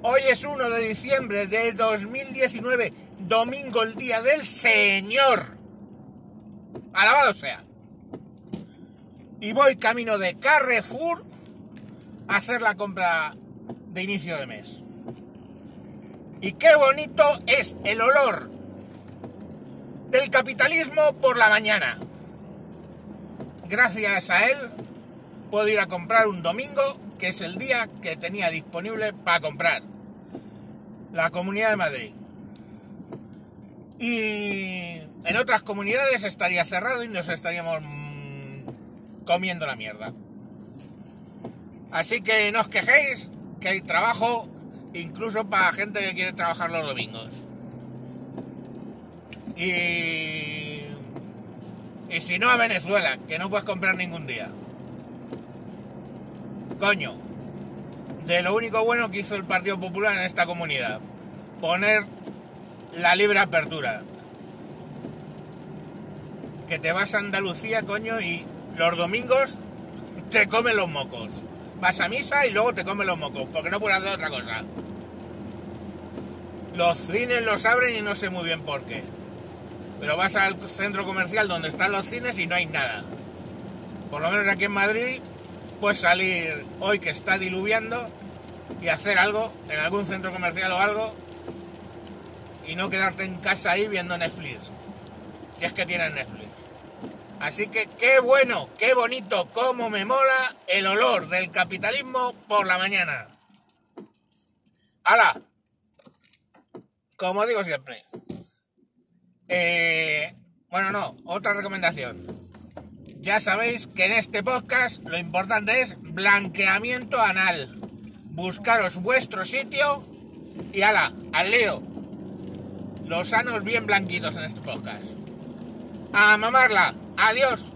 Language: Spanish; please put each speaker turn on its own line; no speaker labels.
Hoy es 1 de diciembre de 2019, domingo, el día del Señor. Alabado sea. Y voy camino de Carrefour a hacer la compra de inicio de mes. Y qué bonito es el olor del capitalismo por la mañana. Gracias a él puedo ir a comprar un domingo, que es el día que tenía disponible para comprar. La Comunidad de Madrid. Y en otras comunidades estaría cerrado y nos estaríamos mm, comiendo la mierda. Así que no os quejéis, que hay trabajo incluso para gente que quiere trabajar los domingos. Y, y si no a Venezuela, que no puedes comprar ningún día. Coño, de lo único bueno que hizo el Partido Popular en esta comunidad, poner la libre apertura. Que te vas a Andalucía, coño, y los domingos te comen los mocos. Vas a misa y luego te comen los mocos, porque no puedes hacer otra cosa. Los cines los abren y no sé muy bien por qué. Pero vas al centro comercial donde están los cines y no hay nada. Por lo menos aquí en Madrid puedes salir hoy que está diluviando y hacer algo en algún centro comercial o algo y no quedarte en casa ahí viendo Netflix. Si es que tienes Netflix. Así que qué bueno, qué bonito, cómo me mola el olor del capitalismo por la mañana. ¡Hala! Como digo siempre. Eh, bueno, no, otra recomendación. Ya sabéis que en este podcast lo importante es blanqueamiento anal. Buscaros vuestro sitio y ala, al lío. Los sanos bien blanquitos en este podcast. A mamarla. Adiós.